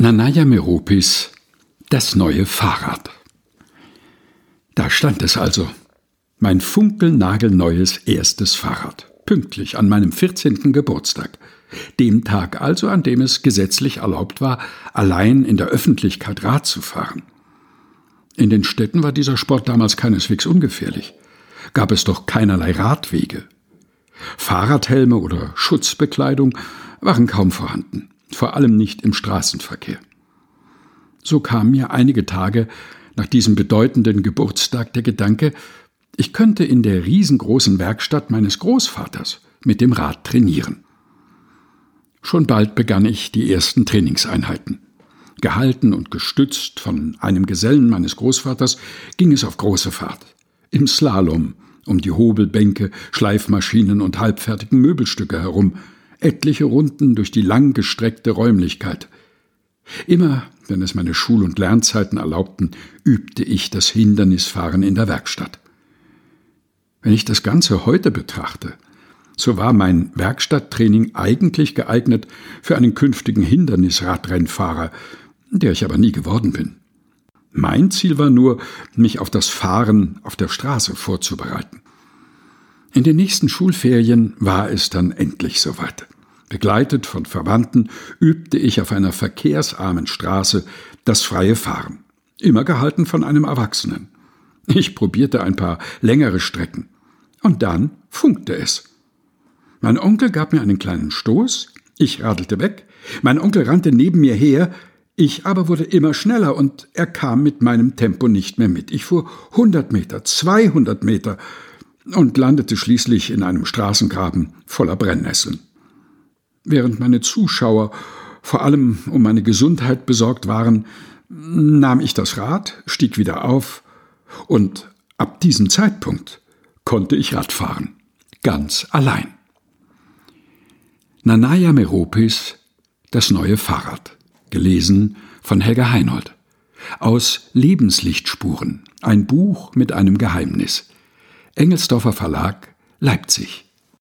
Nanaya Meropis Das neue Fahrrad. Da stand es also, mein funkelnagelneues erstes Fahrrad, pünktlich an meinem 14. Geburtstag, dem Tag also, an dem es gesetzlich erlaubt war, allein in der Öffentlichkeit Rad zu fahren. In den Städten war dieser Sport damals keineswegs ungefährlich, gab es doch keinerlei Radwege. Fahrradhelme oder Schutzbekleidung waren kaum vorhanden vor allem nicht im Straßenverkehr. So kam mir einige Tage nach diesem bedeutenden Geburtstag der Gedanke, ich könnte in der riesengroßen Werkstatt meines Großvaters mit dem Rad trainieren. Schon bald begann ich die ersten Trainingseinheiten. Gehalten und gestützt von einem Gesellen meines Großvaters ging es auf große Fahrt. Im Slalom, um die Hobelbänke, Schleifmaschinen und halbfertigen Möbelstücke herum, etliche Runden durch die langgestreckte Räumlichkeit. Immer, wenn es meine Schul- und Lernzeiten erlaubten, übte ich das Hindernisfahren in der Werkstatt. Wenn ich das Ganze heute betrachte, so war mein Werkstatttraining eigentlich geeignet für einen künftigen Hindernisradrennfahrer, der ich aber nie geworden bin. Mein Ziel war nur, mich auf das Fahren auf der Straße vorzubereiten. In den nächsten Schulferien war es dann endlich soweit. Begleitet von Verwandten übte ich auf einer verkehrsarmen Straße das freie Fahren, immer gehalten von einem Erwachsenen. Ich probierte ein paar längere Strecken. Und dann funkte es. Mein Onkel gab mir einen kleinen Stoß, ich radelte weg, mein Onkel rannte neben mir her, ich aber wurde immer schneller und er kam mit meinem Tempo nicht mehr mit. Ich fuhr 100 Meter, 200 Meter und landete schließlich in einem Straßengraben voller Brennnesseln. Während meine Zuschauer vor allem um meine Gesundheit besorgt waren, nahm ich das Rad, stieg wieder auf und ab diesem Zeitpunkt konnte ich Radfahren. Ganz allein. Nanaya Meropis Das neue Fahrrad. Gelesen von Helga Heinold. Aus Lebenslichtspuren. Ein Buch mit einem Geheimnis. Engelsdorfer Verlag, Leipzig.